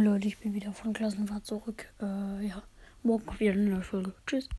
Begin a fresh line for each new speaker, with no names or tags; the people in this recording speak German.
Und Leute, ich bin wieder von Klassenfahrt zurück. Äh, ja, morgen wieder eine neue Folge. Tschüss.